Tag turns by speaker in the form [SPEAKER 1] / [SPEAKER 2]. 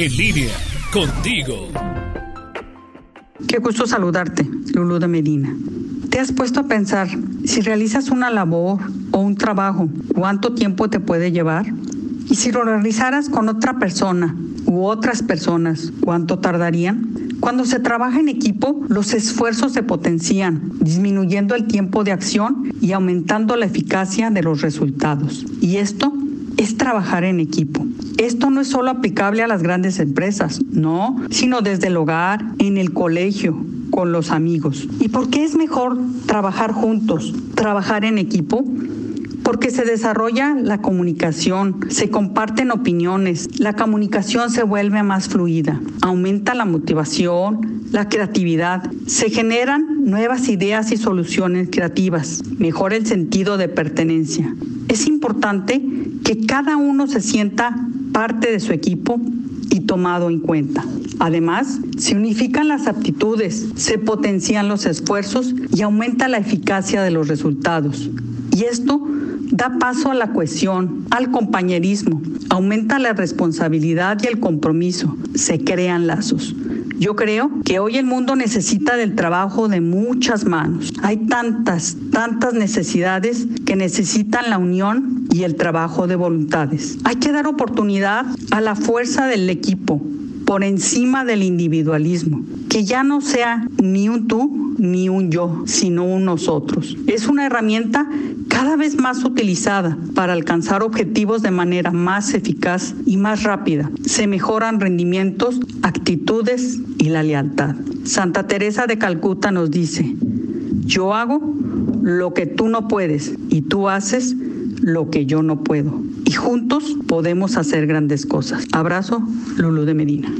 [SPEAKER 1] En línea, contigo.
[SPEAKER 2] Qué gusto saludarte, Lulu de Medina. ¿Te has puesto a pensar si realizas una labor o un trabajo, cuánto tiempo te puede llevar? Y si lo realizaras con otra persona u otras personas, ¿cuánto tardarían? Cuando se trabaja en equipo, los esfuerzos se potencian, disminuyendo el tiempo de acción y aumentando la eficacia de los resultados. Y esto es trabajar en equipo. Esto no es solo aplicable a las grandes empresas, no, sino desde el hogar, en el colegio, con los amigos. ¿Y por qué es mejor trabajar juntos, trabajar en equipo? porque se desarrolla la comunicación, se comparten opiniones, la comunicación se vuelve más fluida, aumenta la motivación, la creatividad, se generan nuevas ideas y soluciones creativas, mejora el sentido de pertenencia. Es importante que cada uno se sienta parte de su equipo y tomado en cuenta. Además, se unifican las aptitudes, se potencian los esfuerzos y aumenta la eficacia de los resultados. Y esto da paso a la cohesión, al compañerismo, aumenta la responsabilidad y el compromiso, se crean lazos. Yo creo que hoy el mundo necesita del trabajo de muchas manos. Hay tantas, tantas necesidades que necesitan la unión y el trabajo de voluntades. Hay que dar oportunidad a la fuerza del equipo por encima del individualismo, que ya no sea ni un tú ni un yo, sino un nosotros. Es una herramienta cada vez más utilizada para alcanzar objetivos de manera más eficaz y más rápida. Se mejoran rendimientos, actitudes y la lealtad. Santa Teresa de Calcuta nos dice, yo hago lo que tú no puedes y tú haces lo que yo no puedo. Juntos podemos hacer grandes cosas. Abrazo, Lulu de Medina.